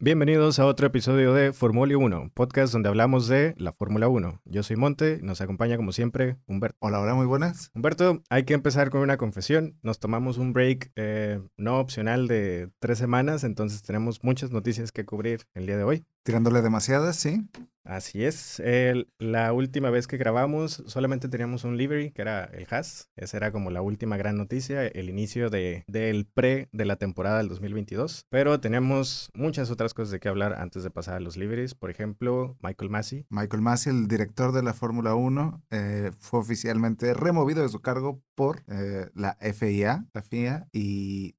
Bienvenidos a otro episodio de Fórmula 1, podcast donde hablamos de la Fórmula 1. Yo soy Monte, nos acompaña como siempre Humberto. Hola, hola, muy buenas. Humberto, hay que empezar con una confesión. Nos tomamos un break eh, no opcional de tres semanas, entonces tenemos muchas noticias que cubrir el día de hoy. Tirándole demasiadas, sí. Así es. La última vez que grabamos solamente teníamos un livery, que era el Haas. Esa era como la última gran noticia, el inicio de, del pre de la temporada del 2022. Pero tenemos muchas otras cosas de qué hablar antes de pasar a los liveries. Por ejemplo, Michael Massey. Michael Masi, el director de la Fórmula 1, eh, fue oficialmente removido de su cargo por eh, la FIA, la FIA, y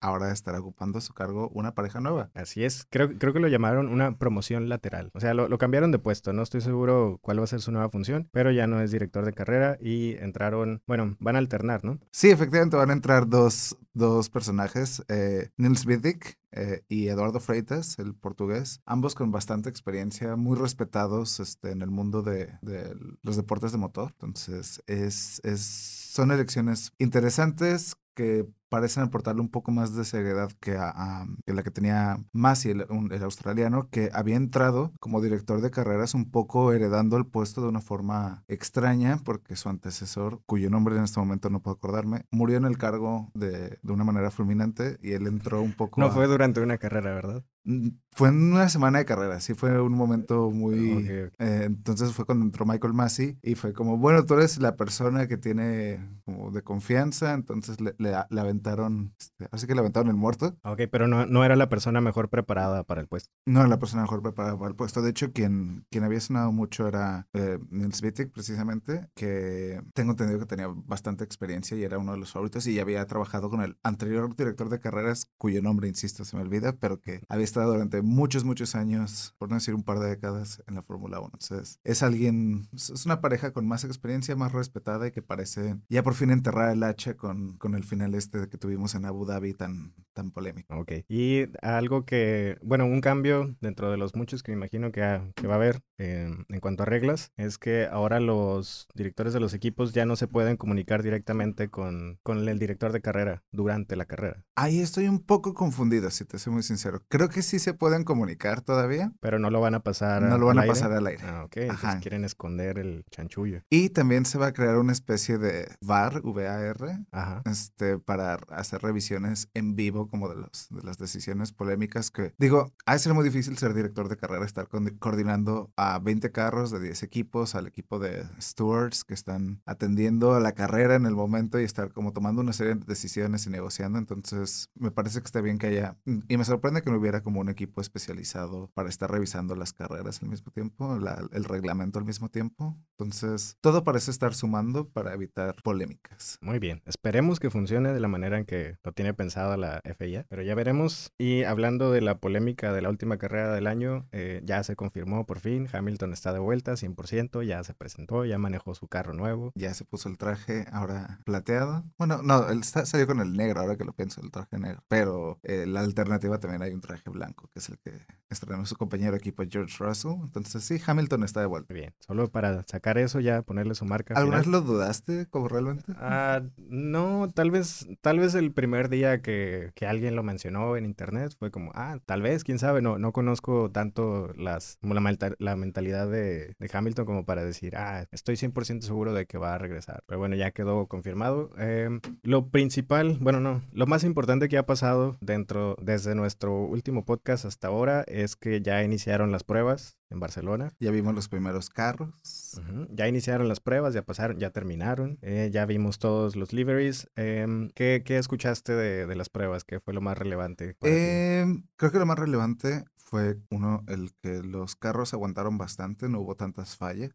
ahora estará ocupando su cargo una pareja nueva. Así es. Creo, creo que lo llamaron una promoción lateral. O sea, lo, lo cambiaron de puesto. No estoy seguro cuál va a ser su nueva función, pero ya no es director de carrera y entraron, bueno, van a alternar, ¿no? Sí, efectivamente van a entrar dos, dos personajes, eh, Nils Vidic eh, y Eduardo Freitas, el portugués, ambos con bastante experiencia, muy respetados este, en el mundo de, de los deportes de motor. Entonces, es, es, son elecciones interesantes que parecen aportarle un poco más de seriedad que, a, a- que la que tenía Masi, el, un- el australiano, que había entrado como director de carreras un poco heredando el puesto de una forma extraña, porque su antecesor, cuyo nombre en este momento no puedo acordarme, murió en el cargo de, de una manera fulminante y él entró un poco... No a- fue durante una carrera, ¿verdad? Mm, Fue en una semana de carrera, sí fue un momento muy... Ok, ok. eh, entonces fue cuando entró Michael Massey y fue como, bueno, tú eres la persona que tiene como de confianza, entonces le, le- le aventaron, este, así que le aventaron el muerto. Ok, pero no, no era la persona mejor preparada para el puesto. No era la persona mejor preparada para el puesto. De hecho, quien, quien había sonado mucho era eh, Nils Wittig, precisamente, que tengo entendido que tenía bastante experiencia y era uno de los favoritos y ya había trabajado con el anterior director de carreras, cuyo nombre, insisto, se me olvida, pero que había estado durante muchos, muchos años, por no decir un par de décadas, en la Fórmula 1. Entonces, es alguien, es es una pareja con más experiencia, más respetada y que parece ya por fin enterrar el hacha con, con el final este que tuvimos en Abu Dhabi tan, tan polémico. Ok. Y algo que, bueno, un cambio dentro de los muchos que me imagino que, ha- que va a haber eh, en cuanto a reglas es que ahora los directores de los equipos ya no se pueden comunicar directamente con, con el director de carrera durante la carrera, Ahí estoy un poco confundido, si te soy muy sincero. Creo que sí se pueden comunicar todavía. pero no lo van a pasar No lo van al a aire. pasar al aire. Ah, ok. Entonces Ajá. quieren esconder el chanchullo. Y también se va a crear una especie de VAR, VAR, Ajá. este, para hacer revisiones en vivo como de, los, de las decisiones polémicas que, digo, ha de ser muy difícil ser director de carrera, estar con- coordinando a 20 carros de 10 equipos, al equipo de stewards que están atendiendo a la carrera en el momento y estar como tomando una serie de decisiones y negociando. Entonces, me parece que está bien que haya, y me sorprende que no hubiera como un equipo especializado para estar revisando las carreras al mismo tiempo, la- el reglamento al mismo tiempo. Entonces, todo parece estar sumando para evitar polémicas. Muy bien, esperemos que funcione de la manera que lo tiene pensada la FIA, pero ya veremos. Y hablando de la polémica de la última carrera del año, eh, ya se confirmó por fin, Hamilton está de vuelta 100%, ya se presentó, ya manejó su carro nuevo. Ya se puso el traje ahora plateado. Bueno, no, él salió con el negro, ahora que lo pienso, el traje negro. Pero eh, la alternativa también hay un traje blanco, que es el que estrenó su compañero de equipo George Russell. Entonces sí, Hamilton está de vuelta. Bien, solo para sacar eso ya ponerle su marca. ¿Alguna vez lo dudaste como realmente? Ah, no, tal vez, tal vez el primer día que, que alguien lo mencionó en internet fue como, ah, tal vez, quién sabe, no, no conozco tanto las, la mentalidad de, de Hamilton como para decir, ah, estoy 100% seguro de que va a regresar. Pero bueno, ya quedó confirmado. Em, lo principal, bueno, no, lo más importante que ha pasado dentro, desde nuestro último podcast hasta ahora es que ya iniciaron las pruebas en Barcelona. Ya vimos los primeros carros. Ya iniciaron las pruebas, ya pasaron, ya terminaron, eh, ya vimos todos los liveries. Em, ¿qué, qué escuchaste de, de las pruebas? ¿Qué fue lo más relevante? Em, creo que lo más relevante fue uno, el que los carros aguantaron bastante, no hubo tantas fallas.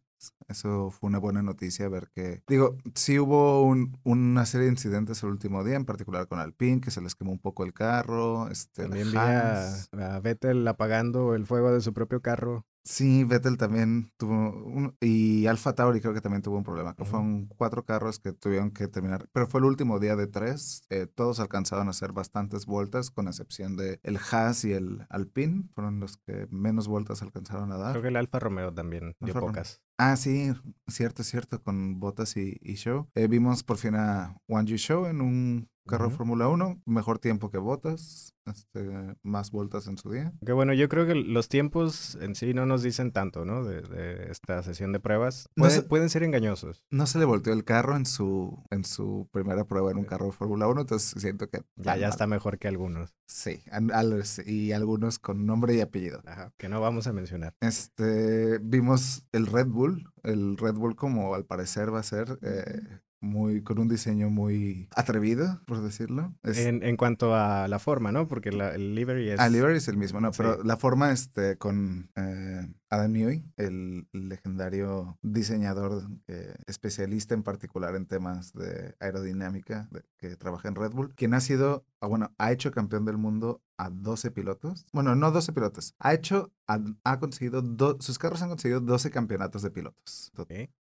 Eso fue una buena noticia ver que, digo, sí hubo un- una serie de incidentes el último día, en particular con Alpine, que se les quemó un poco el carro. Este, También vi a, Vettel apagando el fuego de su propio carro. Sí, Vettel también tuvo, un- y Alfa Tauri creo que también tuvo un problema, que fueron cuatro carros que tuvieron que terminar, pero fue el último día de tres, eh, todos alcanzaron a hacer bastantes vueltas, con excepción de el Haas y el Alpine, fueron los que menos vueltas alcanzaron a dar. Creo que el Alfa Romeo también dio Alfa Romeo. Ah, sí, cierto, cierto, con Botas y, y Show. Eh, vimos por fin a One You Show en un carro. Fórmula 1, mejor tiempo que Botas, este, más vueltas en su día. Que bueno, yo creo que los tiempos en sí no nos dicen tanto, ¿no? De, de esta sesión de pruebas. No Pueden, sé- pueden ser engañosos. No se le volteó el carro en su, en su primera prueba en un carro de Fórmula 1, entonces siento que... Ya, ya mal. está mejor que algunos. Sí, y algunos con nombre y apellido. Ajá, que no vamos a mencionar. Este, vimos el Red Bull, el Red Bull como al parecer va a ser eh, muy, con un diseño muy atrevido, por decirlo. Es, En, en cuanto a la forma, ¿no? Porque la- el livery es... Ah, livery es el mismo, no, Sí. pero la forma este, con eh, Adam Newey, el legendario diseñador eh, especialista en particular en temas de aerodinámica de- que trabaja en Red Bull, quien ha sido, ah, bueno, ha hecho campeón del mundo a 12 pilotos. Bueno, no 12 pilotos, ha hecho, ha, ha conseguido, do- sus carros han conseguido 12 campeonatos de pilotos.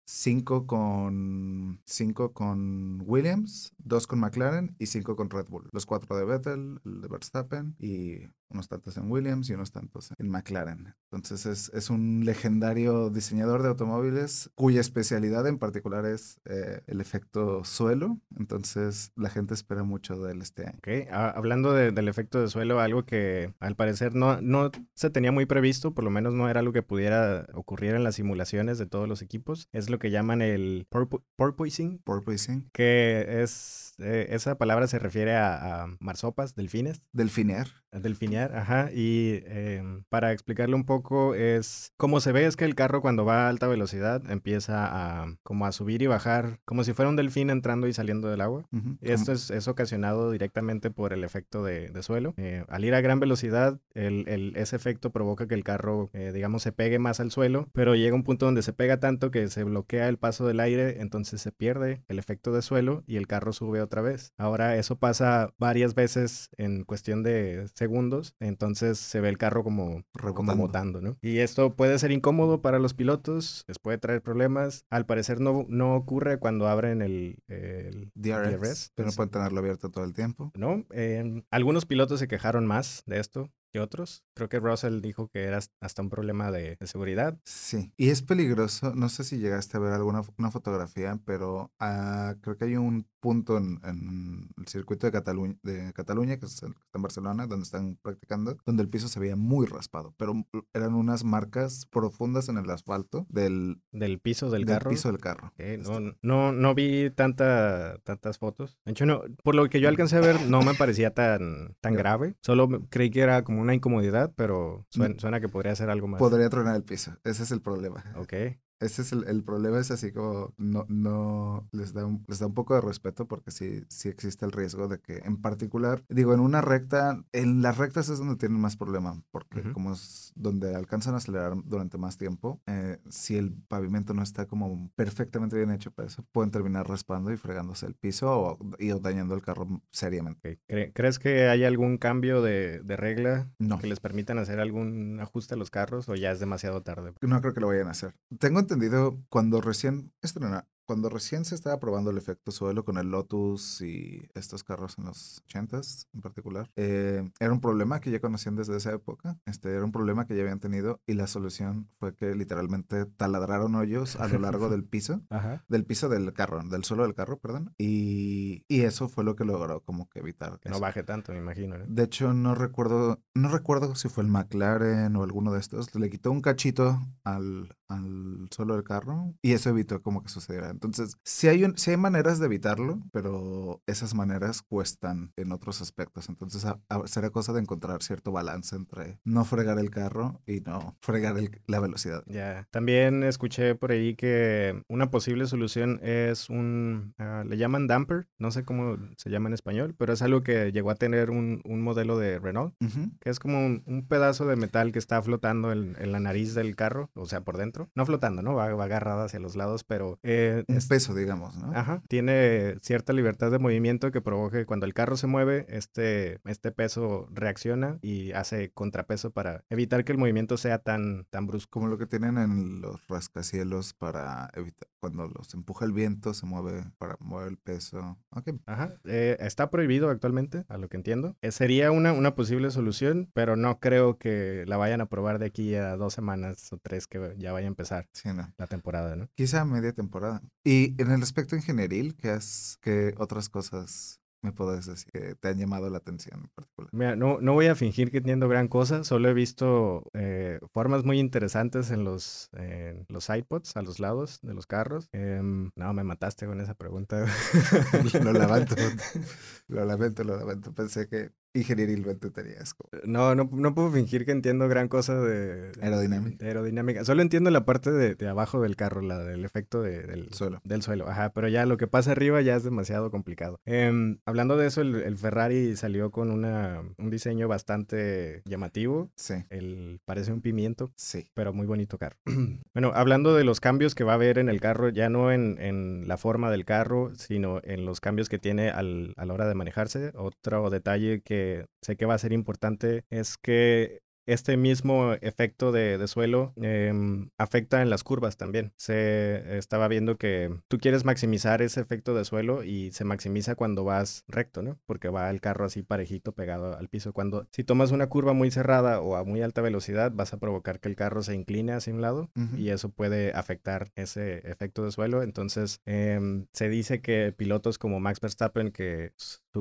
Cinco con, cinco con Williams, dos con McLaren y cinco con Red Bull. Los cuatro de Vettel, el de Verstappen y unos tantos en Williams y unos tantos en McLaren. Entonces es, es un legendario diseñador de automóviles cuya especialidad en particular es eh, el efecto suelo. Entonces la gente espera mucho de él este año. Ok, ah, hablando de- del efecto de suelo, algo que al parecer no, no se tenía muy previsto, por lo menos no era algo que pudiera ocurrir en las simulaciones de todos los equipos, es lo que llaman el porpo- porpoising, Porpoising, que es, eh, esa palabra se refiere a, a marsopas, delfines, delfinear. a ajá, y em, para explicarlo un poco es, como se ve es que el carro cuando va a alta velocidad empieza a como a subir y bajar, como si fuera un delfín entrando y saliendo del agua. Esto es, es ocasionado directamente por el efecto de, de suelo. Eh, al ir a gran velocidad, el, el- ese efecto provoca que el carro, eh, digamos, se pegue más al suelo, pero llega un punto donde se pega tanto que se bloquea el paso del aire, entonces se pierde el efecto de suelo y el carro sube otra vez. Ahora eso pasa varias veces en cuestión de segundos, entonces se ve el carro como como Rebotando. botando, ¿no? Y esto puede ser incómodo para los pilotos, les puede traer problemas. Al parecer no, no ocurre cuando abren el, el DRS, pero no pueden tenerlo abierto todo el tiempo. ¿no? Eh, algunos pilotos se quejaron más de esto que otros. Creo que Russell dijo que era hasta un problema de, de seguridad. Sí, y es peligroso. No sé si llegaste a ver alguna una fotografía, pero ah, creo que hay un punto en, en el circuito de Cataluña, de Cataluña, que está en Barcelona, donde están practicando, donde el piso se veía muy raspado, pero eran unas marcas profundas en el asfalto del, Del piso del, del carro. piso del carro. Eh, Este, no, no, no vi tanta, tantas fotos. De hecho, no, por lo que yo alcancé a ver, no me parecía tan, tan grave. Solo creí que era como una incomodidad, pero suena, suena que podría ser algo más. Podría tronar el piso. Ese es el problema. Ok. Ese es el, el problema, es así como no, no les da, un, les da un poco de respeto porque sí, sí existe el riesgo de que en particular, digo, en una recta, en las rectas es donde tienen más problema, porque como es donde alcanzan a acelerar durante más tiempo, eh, si el pavimento no está como perfectamente bien hecho para eso, pueden terminar raspando y fregándose el piso o, y o dañando el carro seriamente. ok. ¿Cre- ¿Crees que hay algún cambio de, de regla No. que les permitan hacer algún ajuste a los carros o ya es demasiado tarde? No creo que lo vayan a hacer. Tengo entendido cuando recién estrena- cuando recién se estaba probando el efecto suelo con el Lotus y estos carros en los 80s en particular, eh, era un problema que ya conocían desde esa época. Este era un problema que ya habían tenido y la solución fue que literalmente taladraron hoyos a lo largo del piso. Ajá. Del piso del carro, del suelo del carro, perdón. Y, y eso fue lo que logró como que evitar Que no eso. baje tanto, me imagino. ¿no? De hecho, no recuerdo, no recuerdo si fue el McLaren o alguno de estos. Le quitó un cachito al, al suelo del carro y eso evitó como que sucediera. Entonces, sí hay, un- sí hay maneras de evitarlo, pero esas maneras cuestan en otros aspectos. Entonces, a- a- será cosa de encontrar cierto balance entre no fregar el carro y no fregar el- la velocidad. Ya. También escuché por ahí que una posible solución es un, ah, le llaman damper, no sé cómo se llama en español, pero es algo que llegó a tener un, un modelo de Renault, Ujú. que es como un, un pedazo de metal que está flotando en, en la nariz del carro, o sea, por dentro. No flotando, ¿no? Va, va agarrada hacia los lados, pero eh, tiene... Un es- peso, digamos, ¿no? Ajá, tiene cierta libertad de movimiento que provoca que cuando el carro se mueve, este, este peso reacciona y hace contrapeso para evitar que el movimiento sea tan, tan brusco. Como lo que tienen en los rascacielos para evitar, cuando los empuja el viento, se mueve para mover el peso. Ajá, eh, está prohibido actualmente, a lo que entiendo. Eh, sería una, una posible solución, pero no creo que la vayan a probar de aquí a dos semanas o tres que ya vaya a empezar sí, no. la temporada, ¿no? Quizá media temporada. Y en el aspecto ingenieril, ¿qué, has, qué otras cosas me puedes decir que te han llamado la atención en particular? Mira, no, no voy a fingir que entiendo gran cosa, solo he visto eh, formas muy interesantes en los, en los iPods a los lados de los carros. Em, no, me mataste con esa pregunta. lo lamento. Lo lamento, lo lamento. Pensé que ingenierilmente tenías como No, no, no puedo fingir que entiendo gran cosa de, Aerodinámica. de aerodinámica. Solo entiendo la parte de, de abajo del carro, la del efecto de- del, suelo. del suelo. Ajá, pero ya lo que pasa arriba ya es demasiado complicado. Em, hablando de eso, el, el Ferrari salió con una, un diseño bastante llamativo. Sí, El, parece un pimiento. sí. pero muy bonito carro. bueno, hablando de los cambios que va a haber en el carro, ya no en, en la forma del carro, sino en los cambios que tiene al- a la hora de manejarse. Otro detalle que sé que va a ser importante es que este mismo efecto de, de suelo em, afecta en las curvas también. Se estaba viendo que tú quieres maximizar ese efecto de suelo y se maximiza cuando vas recto, ¿no? Porque va el carro así parejito pegado al piso. Cuando si tomas una curva muy cerrada o a muy alta velocidad, vas a provocar que el carro se incline hacia un lado y eso puede afectar ese efecto de suelo. Entonces, em, se dice que pilotos como Max Verstappen, que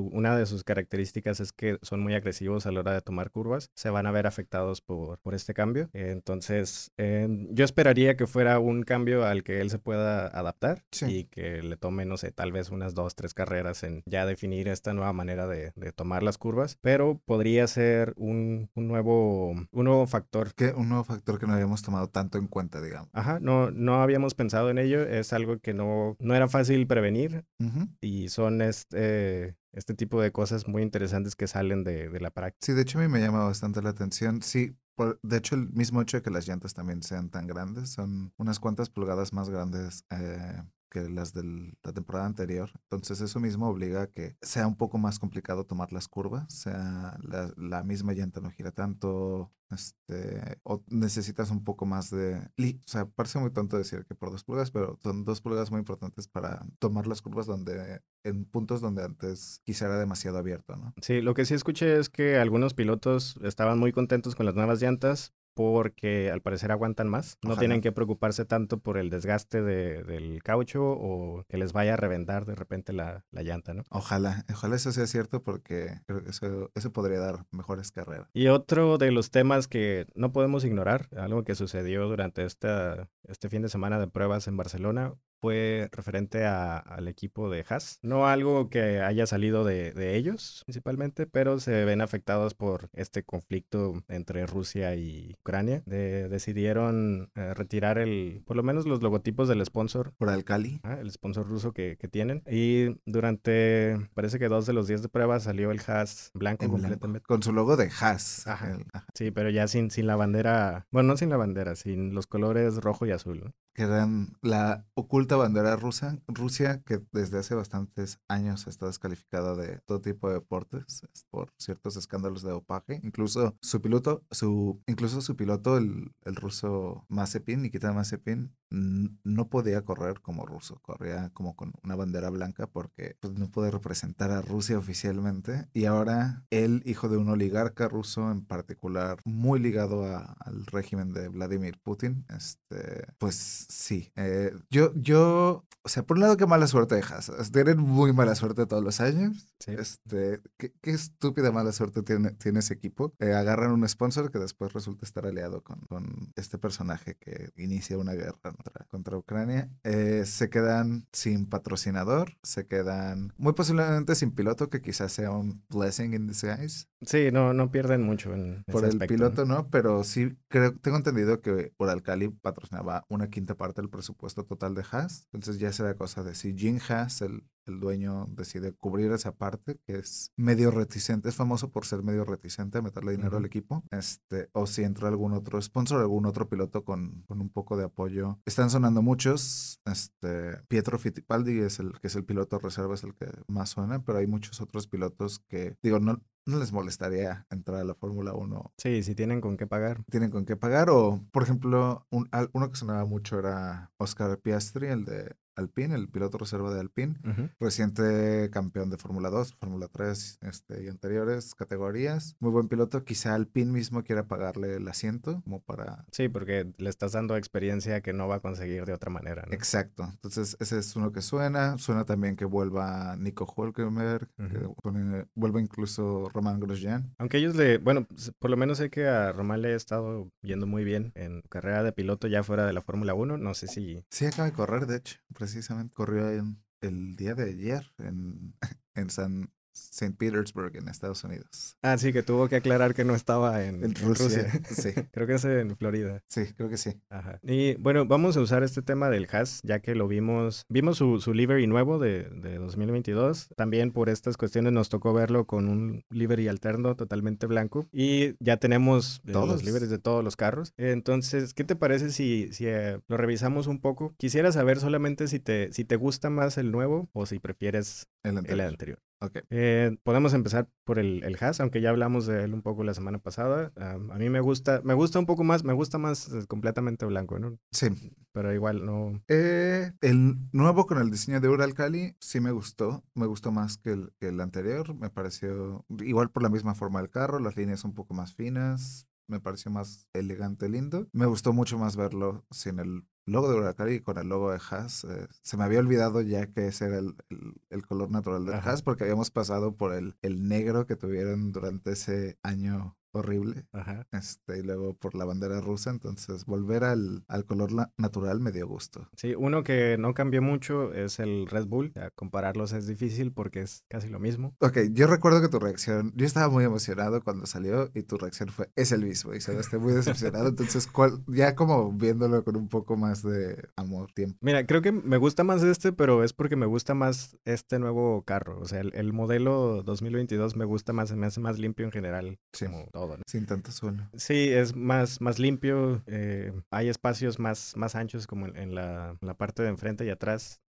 una de sus características es que son muy agresivos a la hora de tomar curvas, se van a ver afectados por, por este cambio. Entonces, em, yo esperaría que fuera un cambio al que él se pueda adaptar Sí. y que le tome, no sé, tal vez unas dos, tres carreras en ya definir esta nueva manera de, de tomar las curvas, pero podría ser un, un nuevo, un nuevo factor Que un nuevo factor que no habíamos tomado tanto en cuenta, digamos. Ajá, no, no habíamos pensado en ello, es algo que no, no era fácil prevenir Ujú. y son este, este tipo de cosas muy interesantes que salen de, de la práctica. Sí, de hecho a mí me llama bastante la atención. Sí, por- de hecho el mismo hecho de que las llantas también sean tan grandes, son unas cuantas pulgadas más grandes eh, que las de la temporada anterior. Entonces eso mismo obliga a que sea un poco más complicado tomar las curvas, sea la, misma llanta no gira tanto, este, o necesitas un poco más de... O sea, parece muy tonto decir que por dos pulgadas, pero son dos pulgadas muy importantes para tomar las curvas donde, en puntos donde antes quizá era demasiado abierto, ¿no? Sí, lo que sí escuché es que algunos pilotos estaban muy contentos con las nuevas llantas porque al parecer aguantan más. No Ojalá. tienen que preocuparse tanto por el desgaste de- del caucho o que les vaya a reventar de repente la, la llanta, ¿no? Ojalá, ojalá eso sea cierto porque creo que eso, eso podría dar mejores carreras. Y otro de los temas que no podemos ignorar, algo que sucedió durante esta, este fin de semana de pruebas en Barcelona, fue referente a- al equipo de Haas. No algo que haya salido de, de ellos principalmente, pero se ven afectados por este conflicto entre Rusia y Ucrania. De- decidieron eh, retirar el, por lo menos los logotipos del sponsor Por Alcali, Ah, el sponsor ruso que, que tienen. Y durante, parece que dos de los días de prueba salió el Haas blanco en blanco, completamente. con su logo de Haas. Ajá. el- ajá, Sí, pero ya sin, sin la bandera, bueno, no sin la bandera, sin los colores rojo y azul. ¿no? Que la oculta bandera rusa, Rusia, que desde hace bastantes años está descalificada de todo tipo de deportes es por ciertos escándalos de dopaje. Incluso su piloto, su, incluso su piloto, el, el ruso Mazepin, Nikita Mazepin, no podía correr como ruso, corría como con una bandera blanca porque pues, no puede representar a Rusia oficialmente. Y ahora él, hijo de un oligarca ruso en particular, muy ligado a- al régimen de Vladimir Putin, este, pues sí. eh, yo, yo, o sea, por un lado, qué mala suerte de Haas. Tienen muy mala suerte todos los años. Sí. Este, qué, qué estúpida mala suerte tiene, tiene ese equipo. Eh, agarran un sponsor que después resulta estar aliado con, con este personaje que inicia una guerra contra, contra Ucrania. Eh, se quedan sin patrocinador, se quedan muy posiblemente sin piloto, que quizás sea un blessing in disguise. Sí, no, no pierden mucho en Por ese el piloto, ¿no? Pero sí, creo, tengo entendido que por Alcali patrocinaba una quinta parte del presupuesto total de Haas. Entonces ya será cosa de si Jim Haas, el el dueño decide cubrir esa parte, que es medio reticente, es famoso por ser medio reticente a meterle dinero al equipo, este, o si entra algún otro sponsor, algún otro piloto con, con un poco de apoyo. Están sonando muchos, este, Pietro Fittipaldi es el que es el piloto reserva, es el que más suena, pero hay muchos otros pilotos que, digo, no, no les molestaría entrar a la Fórmula 1. Sí, si tienen con qué pagar. Tienen con qué pagar o, por ejemplo, un, uno que sonaba mucho era Oscar Piastri, el de Alpine, el piloto reserva de Alpine, reciente campeón de Fórmula 2, Fórmula 3 este, y anteriores categorías. Muy buen piloto, quizá Alpine mismo quiera pagarle el asiento como para... Sí, porque le estás dando experiencia que no va a conseguir de otra manera. Exacto, entonces ese es uno que suena, suena también que vuelva Nico Hulkenberg, que vuelva incluso Román Grosjean. Aunque ellos le, bueno, por lo menos sé que a Román le ha estado yendo muy bien en carrera de piloto ya fuera de la Fórmula 1, no sé si... Sí, acaba de correr, de hecho precisamente corrió en el día de ayer en, en San St. Petersburg en Estados Unidos. Ah, sí, que tuvo que aclarar que no estaba en, Rusia. Sí. creo que es en Florida. Sí, creo que sí. Ajá. Y bueno, vamos a usar este tema del Haas, ya que lo vimos, vimos su, su livery nuevo de, de 2022. También por estas cuestiones nos tocó verlo con un livery alterno totalmente blanco. Y ya tenemos eh, todos. los liveries de todos los carros. Entonces, ¿qué te parece si, si eh, lo revisamos un poco? Quisiera saber solamente si te, si te gusta más el nuevo o si prefieres El anterior. Eh, podemos empezar por el, el Haas, aunque ya hablamos de él un poco la semana pasada. a mí me gusta, me gusta un poco más, me gusta más eh, completamente blanco, ¿no? Sí. Pero igual no. Eh, el nuevo con el diseño de Uralcali sí me gustó. Me gustó más que el, que el anterior. Me pareció igual por la misma forma del carro, las líneas un poco más finas me pareció más elegante, lindo. Me gustó mucho más verlo sin el logo de Huracán y con el logo de Haas. Eh, se me había olvidado ya que ese era el, el, color natural de Haas porque habíamos pasado por el, el negro que tuvieron durante ese año horrible. Ajá. Este, y luego por la bandera rusa, entonces volver al, al color natural me dio gusto. Sí, uno que no cambió mucho es el Red Bull. compararlos es difícil porque es casi lo mismo. Ok, yo recuerdo que tu reacción, yo estaba muy emocionado cuando salió y tu reacción fue, es el mismo. Y se esté muy decepcionado. entonces, ¿cuál, ya como viéndolo con un poco más de amor, tiempo. Mira, creo que me gusta más este, pero es porque me gusta más este nuevo carro. O sea, el, el modelo 2022 me gusta más, me hace más limpio en general. Sí. Como todo sin tanto suelo. Sí, es más, más limpio. Eh, hay espacios más, más anchos como en, la, en la parte de enfrente y atrás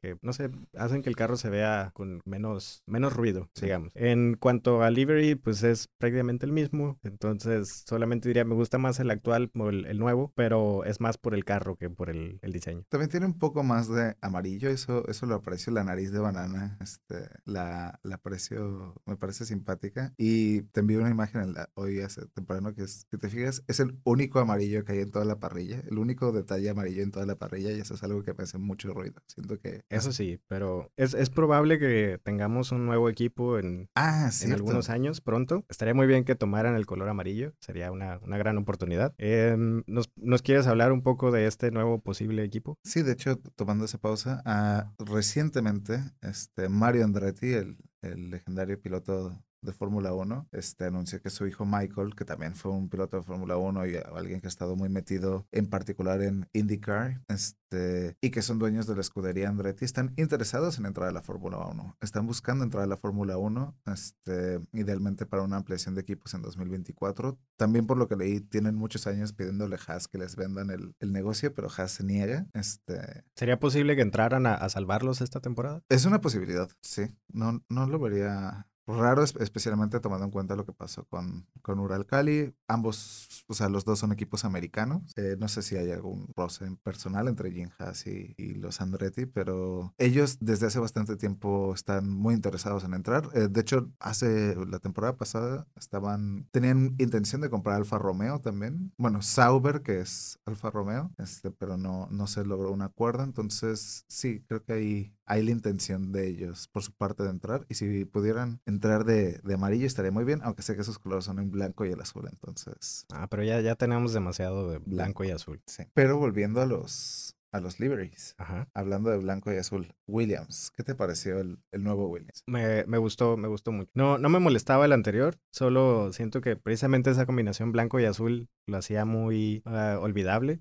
que no sé, hacen que el carro se vea con menos, menos ruido, digamos. En cuanto a livery, pues es prácticamente el mismo. Entonces, solamente diría, me gusta más el actual o el, nuevo, pero es más por el carro que por el, diseño. También tiene un poco más de amarillo, eso, eso lo aprecio, la nariz de banana, este, la, la aprecio, me parece simpática. Y te envío una imagen hoy hace temprano que es, si te fijas, es el único amarillo que hay en toda la parrilla, el único detalle amarillo en toda la parrilla y eso es algo que me hace mucho ruido. Siento que... Eso sí, pero es, es probable que tengamos un nuevo equipo en, ah, en algunos años pronto. Estaría muy bien que tomaran el color amarillo, sería una, una gran oportunidad. Em, ¿nos, ¿nos, quieres hablar un poco de este nuevo posible equipo? Sí, de hecho, tomando esa pausa, uh, recientemente este, Mario Andretti, el, el legendario piloto de Fórmula 1, este, anunció que su hijo Michael, que también fue un piloto de Fórmula 1 y alguien que ha estado muy metido en particular en IndyCar, este, y que son dueños de la escudería Andretti, están interesados en entrar a la Fórmula 1. Están buscando entrar a la Fórmula 1, este, idealmente para una ampliación de equipos en 2024. También por lo que leí, tienen muchos años pidiéndole a Haas que les vendan el, el negocio, pero Haas se niega. Este, ¿Sería posible que entraran a, a salvarlos esta temporada? Es una posibilidad, sí. No, no lo vería raro, especialmente tomando en cuenta lo que pasó con, con Ural Cali. Ambos, o sea, los dos son equipos americanos. Eh, no sé si hay algún roce personal entre Jim Haas y, los Andretti, pero ellos desde hace bastante tiempo están muy interesados en entrar. Eh, de hecho, hace la temporada pasada estaban, tenían intención de comprar Alfa Romeo también. Bueno, Sauber, que es Alfa Romeo, este, pero no, no se logró un acuerdo. Entonces, sí, creo que hay, hay la intención de ellos por su parte de entrar. Y si pudieran entrar de, de, amarillo estaría muy bien, aunque sé que esos colores son en blanco y el azul, entonces. Ah, pero ya, ya tenemos demasiado de blanco y azul. Sí. Pero volviendo a los a los liveries. Ajá. Hablando de blanco y azul. Williams, ¿qué te pareció el, el nuevo Williams? Me, me, gustó, me gustó mucho. No, no me molestaba el anterior, solo siento que precisamente esa combinación blanco y azul lo hacía muy uh, olvidable.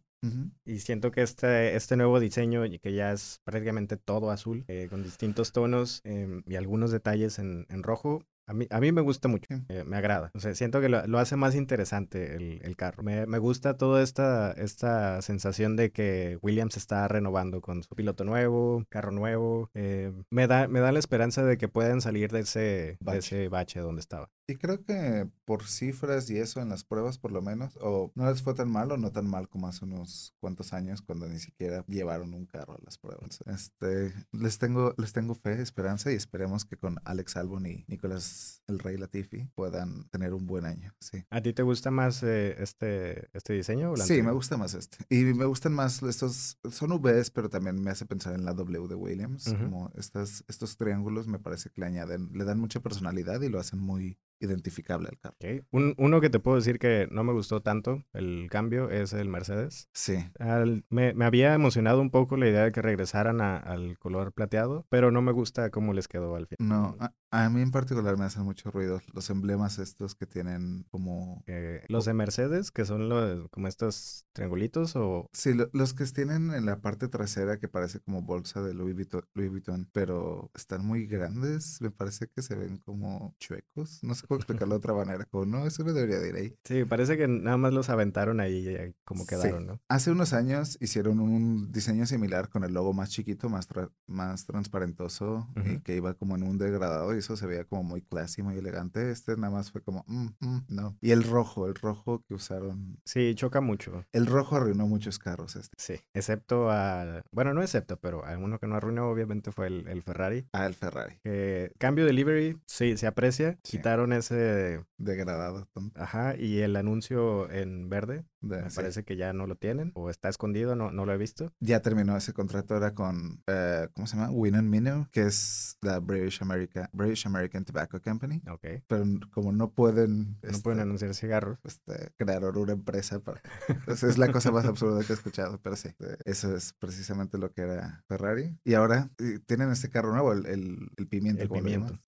Y siento que este, este nuevo diseño, que ya es prácticamente todo azul, eh, con distintos tonos em, y algunos detalles en, en rojo, a mí, a mí me gusta mucho, Sí. eh, me agrada. O sea, siento que lo, lo hace más interesante el, el carro. Me, me gusta toda esta, esta sensación de que Williams está renovando con su piloto nuevo, carro nuevo. eh, me, da, me da la esperanza de que puedan salir de ese de ese bache donde estaba. Y creo que por cifras y eso en las pruebas por lo menos, o no les fue tan mal o no tan mal como hace unos cuantos años cuando ni siquiera llevaron un carro a las pruebas. Este, les tengo, les tengo fe, esperanza y esperemos que con Alex Albon y Nicolás el Rey Latifi puedan tener un buen año. Sí. ¿A ti te gusta más eh, este, este diseño? o la Sí, me gusta más este. Y me gustan más estos, son Vs, pero también me hace pensar en la W de Williams. Como estas, estos triángulos me parece que le añaden, le dan mucha personalidad y lo hacen muy identificable al carro. Ok. Un- uno que te puedo decir que no me gustó tanto el cambio es el Mercedes. Sí, Al- me, me había emocionado un poco la idea de que regresaran a- al color plateado, pero no me gusta cómo les quedó al final. No, a, a mí en particular me hacen mucho ruido los emblemas estos que tienen como... Eh, los de Mercedes, que son los, como estos triangulitos o... Sí, lo- los que tienen en la parte trasera que parece como bolsa de Louis Vuitton, Louis Vuitton, pero están muy grandes, me parece que se ven como chuecos, no sé cómo explicarlo de otra manera, como no, eso no debería de ir ahí. Sí, parece que nada más los aventaron ahí y ahí como Sí. quedaron, ¿no? Hace unos años hicieron un diseño similar con el logo más chiquito, más, tra- más transparentoso y Ujú. que iba como en un degradado y eso se veía como muy classy, muy elegante. Este nada más fue como, "Mm, mm, no. Y el rojo, el rojo que usaron, Sí, choca mucho. el rojo arruinó muchos carros este. Sí, excepto a... Bueno, no excepto, pero a uno que no arruinó obviamente fue el, el Ferrari. Ah, el Ferrari, Que cambio de livery, sí, se aprecia. Sí. Quitaron ese... degradado. tonto, Ajá, y el anuncio en verde, de- me sí. parece que ya no lo tienen o está escondido, no, no lo he visto. Ya terminó ese contrato ahora con, eh, ¿cómo se llama? Win and Minnow, que es la British, America, British American Tobacco Company. Ok. Pero como no pueden... No este, pueden anunciar cigarros. este, crearon una empresa para... Entonces, es la cosa más absurda que he escuchado, pero sí, eh, eso es precisamente lo que era Ferrari. Y ahora tienen este carro nuevo, el, el, el pimiento. El pimiento. llaman.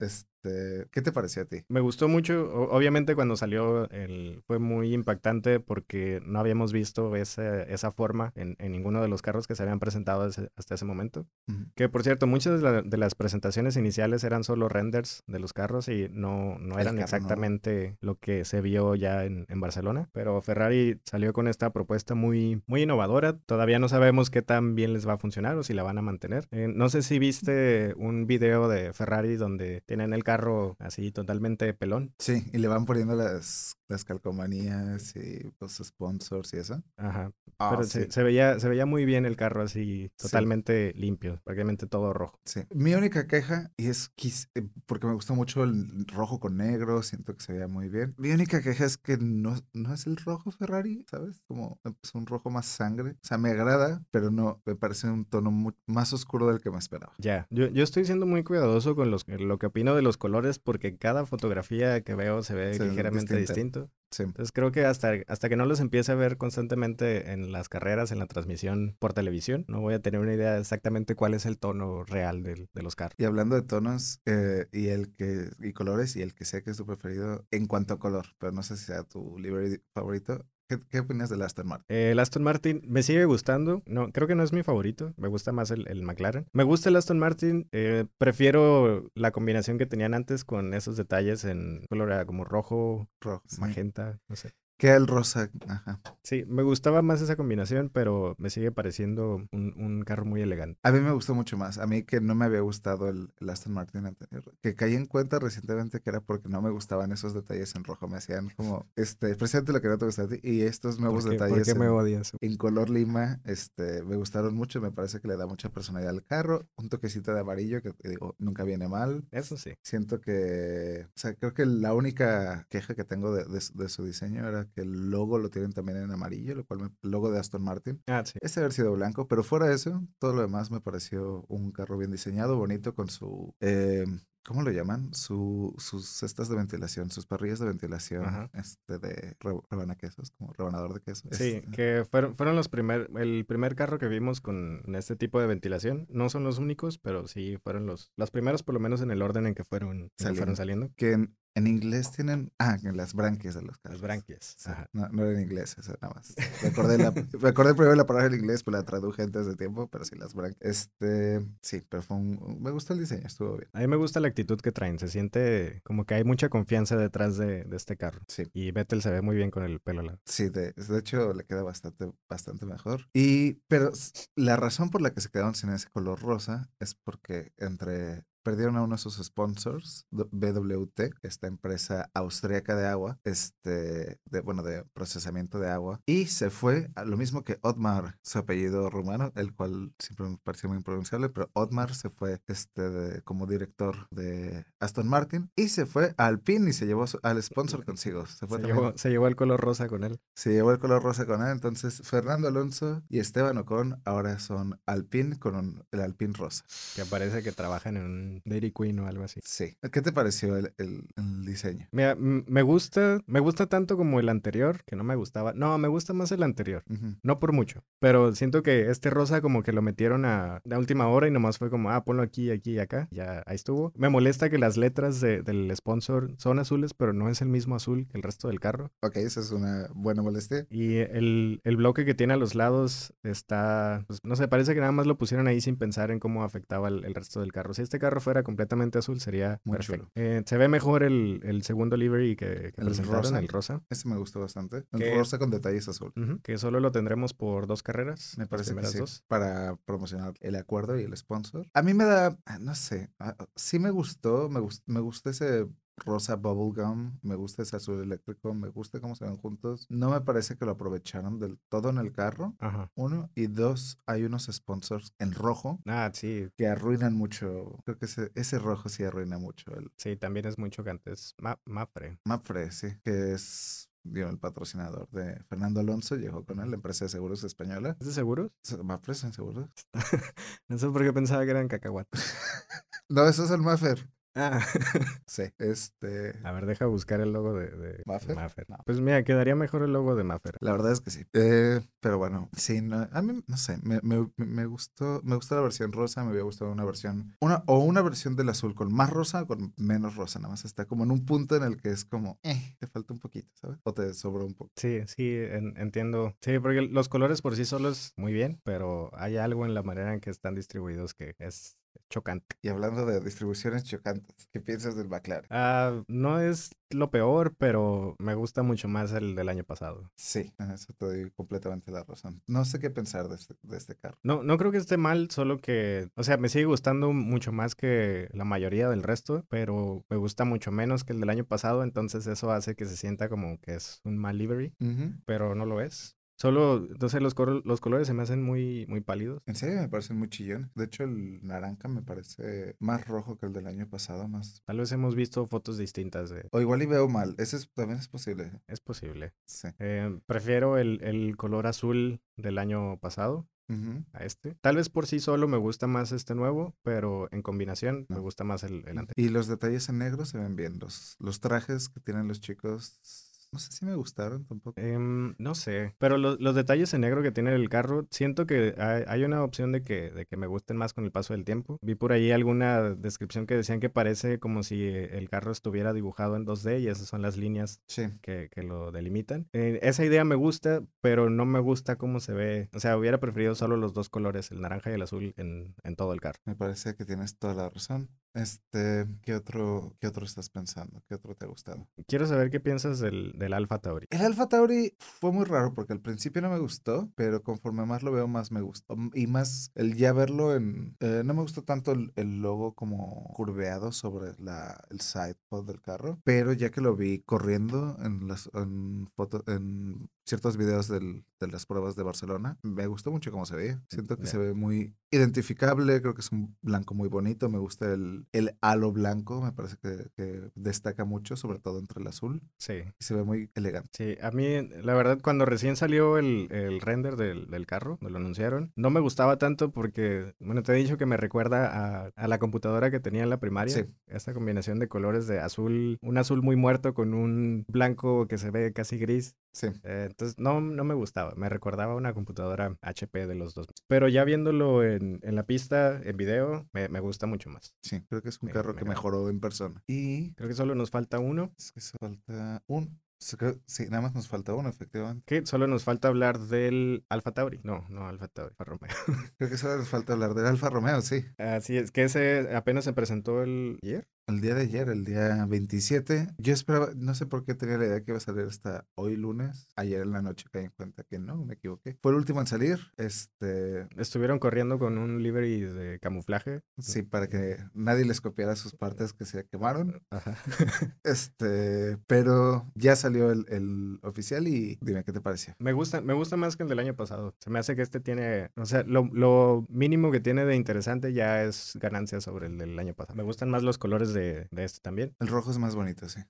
Este, ¿Qué te pareció a ti? Me gustó mucho, obviamente cuando salió el, fue muy impactante porque no habíamos visto esa, esa forma en, en ninguno de los carros que se habían presentado ese- hasta ese momento. Ujú. Que por cierto, muchas de, la- de las presentaciones iniciales eran solo renders de los carros y no, no eran carro, ¿no? exactamente lo que se vio ya en, en Barcelona. Pero Ferrari salió con esta propuesta muy, muy innovadora. Todavía no sabemos qué tan bien les va a funcionar o si la van a mantener. Eh, no sé si viste un video de Ferrari donde tienen el carro así totalmente pelón. Sí, y le van poniendo las, las calcomanías y los sponsors y eso. Ajá. Ah, Pero sí. se, se veía, se veía muy bien el carro así, totalmente limpio, prácticamente todo rojo. Sí. Mi única queja, es eh, porque me gustó mucho el rojo con negro, siento que se veía muy bien. Mi única queja es que no, no es el rojo Ferrari, ¿sabes? Como es un rojo más sangre. O sea, me agrada, pero no, me parece un tono mu- más oscuro del que me esperaba. Ya, yo, yo estoy siendo muy cuidadoso con los, lo que opino de los colores porque cada fotografía que veo se ve Se ve ligeramente distinta. Sí. Entonces creo que hasta, hasta que no los empiece a ver constantemente en las carreras, en la transmisión por televisión, no voy a tener una idea exactamente cuál es el tono real del- de los carros. Y hablando de tonos eh, y el que y colores y el que sé que es tu preferido en cuanto a color, pero no sé si sea tu livery favorito. ¿Qué, qué opinas del Aston Martin? Eh, El Aston Martin me sigue gustando. No, creo que no es mi favorito. Me gusta más el, el McLaren. Me gusta el Aston Martin. eh, prefiero la combinación que tenían antes con esos detalles en color como rojo, Rojo. sí. magenta, no sé. Que el rosa. Ajá. Sí, me gustaba más esa combinación, pero me sigue pareciendo un, un carro muy elegante. A mí me gustó mucho más. A mí que no me había gustado el, el Aston Martin anterior. Que caí en cuenta recientemente que era porque no me gustaban esos detalles en rojo. Me hacían como, este, precisamente lo que no te gusta a ti. Y estos nuevos ¿Por qué, por detalles qué me en, odias? en color lima, este, me gustaron mucho. Me parece que le da mucha personalidad al carro. Un toquecito de amarillo que digo, nunca viene mal. Eso sí. Siento que, o sea, creo que la única queja que tengo de, de de su diseño era que el logo lo tienen también en amarillo, lo cual me, el logo de Aston Martin. Ah, sí. Este haber sido blanco, pero fuera de eso, todo lo demás me pareció un carro bien diseñado, bonito, con su, eh, ¿cómo lo llaman? Su, sus cestas de ventilación, sus parrillas de ventilación, Ajá. este, de re- rebanaquesos, como rebanador de queso. Sí, Este, que fueron, fueron los primer, el primer carro que vimos con este tipo de ventilación. No son los únicos, pero sí fueron los, los primeros, por lo menos en el orden en que fueron, en que fueron saliendo. que en- inglés tienen. Ah, en las branquias de los Las carros. branquias. Sí, Ajá. No, no era en inglés, eso nada más. Recordé, la, recordé primero la palabra en inglés, pero la traduje antes de tiempo, pero sí, las branquias. Este, sí, pero fue un- me gustó el diseño, estuvo bien. A mí me gusta la actitud que traen. Se siente como que hay mucha confianza detrás de, de este carro. Sí. Y Vettel se ve muy bien con el pelo largo. Sí, de, de hecho le queda bastante, bastante mejor. Y, pero la razón por la que se quedaron sin ese color rosa es porque entre perdieron a uno de sus sponsors, BWT, esta empresa austríaca de agua, este, de, bueno, de procesamiento de agua, y se fue a lo mismo que Otmar, su apellido rumano, el cual siempre me pareció muy impronunciable, pero Otmar se fue este, de- como director de Aston Martin y se fue a Alpine y se llevó su- al sponsor consigo. Se fue Se también- llevó, se llevó el color rosa con él. se llevó el color rosa con él. Entonces, Fernando Alonso y Esteban Ocon ahora son Alpine con un- el Alpine rosa. Que parece que trabajan en un Dairy Queen o algo así. Sí. ¿Qué te pareció el, el- el diseño? Mira, me gusta, me gusta tanto como el anterior, que no me gustaba. No, me gusta más el anterior. Ujú. No por mucho, pero siento que este rosa como que lo metieron a la última hora y nomás fue como, ah, ponlo aquí, aquí y acá. Ya ahí estuvo. Me molesta que las letras de- del sponsor son azules, pero no es el mismo azul que el resto del carro. Ok, esa es una buena molestia. Y el, el bloque que tiene a los lados está, pues, no sé, parece que nada más lo pusieron ahí sin pensar en cómo afectaba el, el resto del carro. Si este carro fuera completamente azul sería Muy perfecto. chulo. Eh, se ve mejor el, el segundo livery que, que El presentaron, rosa. el rosa. Ese me gustó bastante. El rosa con detalles azul. Que solo lo tendremos por dos carreras. Me parece que sí. dos. Para promocionar el acuerdo y el sponsor. A mí me da, ah, no sé, ah, sí me gustó, me, gust- me gusta ese rosa bubblegum, me gusta ese azul eléctrico, me gusta cómo se ven juntos. No me parece que lo aprovecharon del todo en el carro. Ajá. Uno. Y dos, hay unos sponsors en rojo Ah, sí, que arruinan mucho. Creo que ese, ese rojo sí arruina mucho. El sí, también es muy chocante. Es Ma- Mapfre. Mapfre, sí, que es digo, el patrocinador de Fernando Alonso, llegó con él, la empresa de seguros española. ¿Es de seguros? ¿Mapfre son seguros? No sé por qué pensaba que eran cacahuates. No, eso es el Maffer. Ah. Sí, este... A ver, deja buscar el logo de, de ¿Maffer? No. Pues mira, quedaría mejor el logo de Maffer. La verdad es que sí. Eh, pero bueno, sí, no, a mí, no sé, me, me, me gustó, me gustó la versión rosa, me hubiera gustado una versión, una, o una versión del azul con más rosa o con menos rosa, nada más está como en un punto en el que es como, eh, te falta un poquito, ¿sabes? O te sobra un poco. Sí, sí, en- entiendo. Sí, porque los colores por sí solos muy bien, pero hay algo en la manera en que están distribuidos que es chocante. Y hablando de distribuciones chocantes, ¿qué piensas del McLaren? Ah, no es lo peor, pero me gusta mucho más el del año pasado. Sí, eso te doy completamente la razón. No sé qué pensar de este, de este carro. No, no creo que esté mal, solo que, o sea, me sigue gustando mucho más que la mayoría del resto, pero me gusta mucho menos que el del año pasado, entonces eso hace que se sienta como que es un mal livery, pero no lo es. Solo, entonces los, los colores se me hacen muy, muy pálidos. En serio me parecen muy chillones. De hecho, el naranja me parece más rojo que el del año pasado, más... Tal vez hemos visto fotos distintas de... O igual y veo mal. Ese es- también es posible. Es posible. Sí. Eh, prefiero el, el color azul del año pasado a este. Tal vez por sí solo me gusta más este nuevo, pero en combinación me gusta más el, el anterior. Y los detalles en negro se ven bien. Los, los trajes que tienen los chicos, no sé si me gustaron tampoco. Em, no sé, pero lo- los detalles en negro que tiene el carro, siento que hay, hay una opción de que, de que me gusten más con el paso del tiempo. Vi por ahí alguna descripción que decían que parece como si eh, el carro estuviera dibujado en 2D y esas son las líneas Sí. que, que lo delimitan. Eh, esa idea me gusta, pero no me gusta cómo se ve. O sea, hubiera preferido solo los dos colores, el naranja y el azul, en, en todo el carro. Me parece que tienes toda la razón. Este, ¿qué otro, qué otro estás pensando? ¿Qué otro te ha gustado? Quiero saber qué piensas del, del Alfa Tauri. El Alpha Tauri fue muy raro porque al principio no me gustó, pero conforme más lo veo, más me gustó. Mm, Y más el ya verlo en... eh, no me gustó tanto el, el logo como curveado sobre la, el sidepod del carro, pero ya que lo vi corriendo en las en fotos, en ciertos videos del- de las pruebas de Barcelona, me gustó mucho cómo se veía. Siento que se ve muy identificable, creo que es un blanco muy bonito, me gusta el, el halo blanco, me parece que, que destaca mucho, sobre todo entre el azul, Sí. y se ve muy elegante. Sí, a mí, la verdad, cuando recién salió el, el render del, del carro, me lo anunciaron, no me gustaba tanto porque, bueno, te he dicho que me recuerda a, a la computadora que tenía en la primaria. Sí. Esta combinación de colores de azul, un azul muy muerto con un blanco que se ve casi gris. Sí. Eh, entonces no, no me gustaba, me recordaba una computadora HP de los dos. Pero ya viéndolo en, en la pista, en video, me, me gusta mucho más. Sí, creo que es un Me- carro me que mejoró en persona. Y Creo que solo nos falta uno. es que falta un. Sí, nada más nos falta uno, efectivamente. Que solo nos falta hablar del Alfa Tauri. No, no Alfa Tauri, Alfa Romeo. Creo que solo nos falta hablar del Alfa Romeo, sí. Así es, que ese apenas se presentó el ayer. El día de ayer, el día 27, yo esperaba, no sé por qué tenía la idea que iba a salir hasta hoy lunes. Ayer en la noche caí en cuenta que no, me equivoqué. Fue el último en salir, este, Estuvieron corriendo con un livery de camuflaje. sí, para que nadie les copiara sus partes que se quemaron. Ajá. Este, pero ya salió el, el oficial y dime qué te pareció. Me gusta, me gusta más que el del año pasado. Se me hace que este tiene, o sea, lo, lo mínimo que tiene de interesante ya es ganancia sobre el del año pasado. Me gustan más los colores de, de este también. El rojo es más bonito, sí.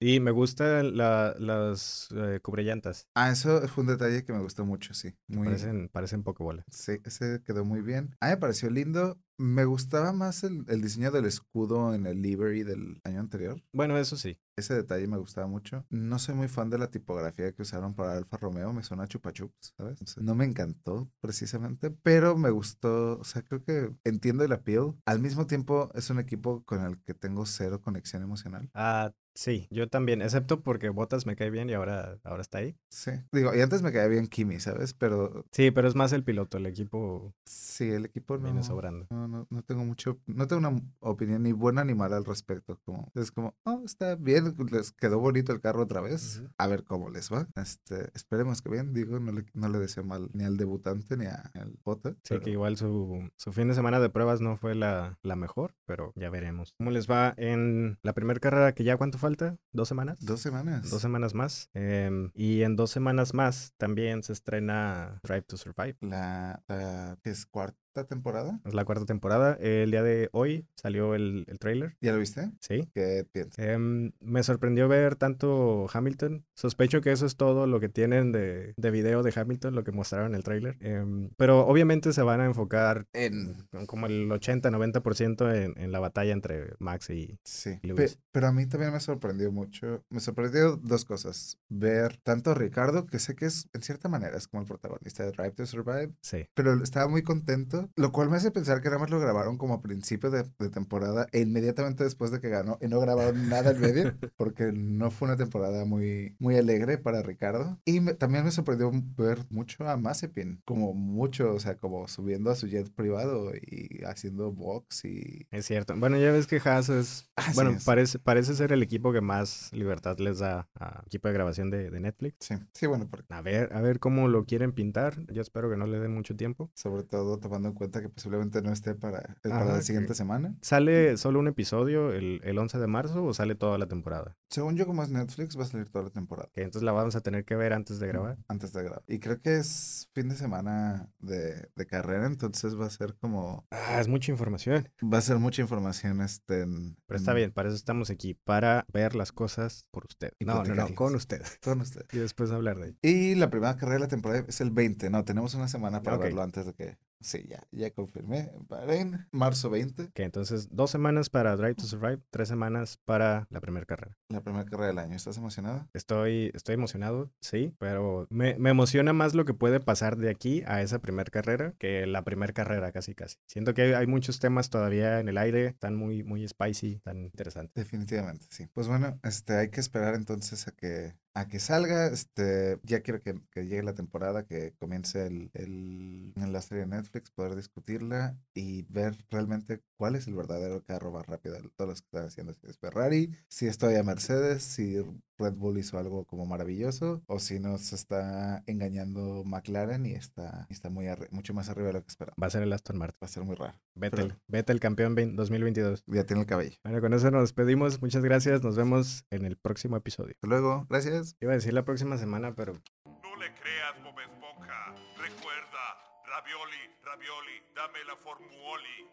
Y me gustan la- las eh, cubrellantas. Ah, eso fue un detalle que me gustó mucho, sí. Muy, Parecen, parecen pokebola. Sí, ese quedó muy bien. A mí me pareció lindo. Me gustaba más el, el diseño del escudo en el livery del año anterior. Bueno, eso sí. Ese detalle me gustaba mucho. No soy muy fan de la tipografía que usaron para Alfa Romeo. Me suena a chupa chups, ¿sabes? Entonces, no me encantó precisamente, pero me gustó. O sea, creo que entiendo el appeal. Al mismo tiempo, es un equipo con el que tengo cero conexión emocional. Ah, sí, yo también, excepto porque Botas me cae bien y ahora, ahora está ahí. Sí. Digo, y antes me caía bien Kimi, ¿sabes? Pero Sí, pero es más el piloto, el equipo sí, el equipo no. viene sobrando. No, no, no tengo mucho, no tengo una opinión ni buena ni mala al respecto. Como, es como, oh, está bien, les quedó bonito el carro otra vez. A ver cómo les va. Este, esperemos que bien, digo, no le, no le deseo mal ni al debutante ni a- al Bota. Sí, pero que igual su, su fin de semana de pruebas no fue la, la mejor, pero ya veremos. ¿Cómo les va en la primera carrera que ya cuánto falta? ¿Dos semanas? Dos semanas. Dos semanas más. Em, y en dos semanas más también se estrena Drive to Survive. La, la ¿qué es cuarta temporada. Es la cuarta temporada. El día de hoy salió el, el trailer. ¿Ya lo viste? Sí. ¿Qué piensas? Em, me sorprendió ver tanto Hamilton. Sospecho que eso es todo lo que tienen de, de video de Hamilton, lo que mostraron en el trailer. Em, pero obviamente se van a enfocar En. con como el 80-90% en, en la batalla entre Max y... Sí, Y pe- Lewis. pero a mí también me sorprendió mucho. Me sorprendió dos cosas. Ver tanto a Ricardo, que sé que es, en cierta manera, es como el protagonista de Drive to Survive, Sí. pero estaba muy contento, lo cual me hace pensar que nada más lo grabaron como a principio de, de temporada e inmediatamente después de que ganó y no grabaron nada en medio porque no fue una temporada muy, muy alegre para Ricardo. Y me- también me sorprendió ver mucho a Mazepin, como mucho, o sea, como subiendo a su jet privado y haciendo box y... Es cierto. Bueno, ya ves que Haas es... Así bueno, es. parece, parece ser el equipo que más libertad les da a equipo de grabación de, de Netflix. Sí, sí, bueno, porque A ver, a ver cómo lo quieren pintar. Yo espero que no le den mucho tiempo. sobre todo tomando en cuenta que posiblemente no esté para, eh, para la siguiente semana. ¿Sale solo un episodio el, el 11 de marzo o sale toda la temporada? Según yo, como es Netflix, va a salir toda la temporada. Que entonces la vamos a tener que ver antes de grabar. Antes de grabar. Y creo que es fin de semana de, de carrera, entonces va a ser como... Ah, es mucha información. Va a ser mucha información este en... Pero está en- bien, para eso estamos aquí, para ver las cosas por usted. No, no, no, con usted. Con usted. Y después hablar de ello. Y la primera carrera de la temporada es el 20. No, tenemos una semana para verlo antes de que... Sí, ya, ya confirmé. Bahrein, marzo 20, Que entonces dos semanas para Drive to Survive, tres semanas para la primera carrera. la primera carrera del año. ¿Estás emocionada? Estoy, estoy emocionado, sí, pero me, me emociona más lo que puede pasar de aquí a esa primera carrera que la primera carrera casi casi. Siento que hay, hay muchos temas todavía en el aire, están muy, muy spicy, tan interesantes. Definitivamente, sí. Pues bueno, este, hay que esperar entonces a que, a que salga. Este, ya quiero que, que llegue la temporada, que comience el, el, en la serie de Netflix, poder discutirla y ver realmente cuál es el verdadero carro más rápido de todos los que están haciendo. Si es Ferrari, si es todavía Mercedes, si Red Bull hizo algo como maravilloso, o si nos está engañando McLaren y está, y está muy mucho más arriba de lo que esperaba. Va a ser el Aston Martin. Va a ser muy raro. Vettel, Pero- Vettel campeón 20- 2022. Ya tiene el cabello. Bueno, con eso nos despedimos. Muchas gracias. Nos vemos en el próximo episodio. Hasta luego. Gracias. Iba a decir la próxima semana, pero No le creas, Bob Esponja. Recuerda, ravioli, ravioli, dame la formuoli.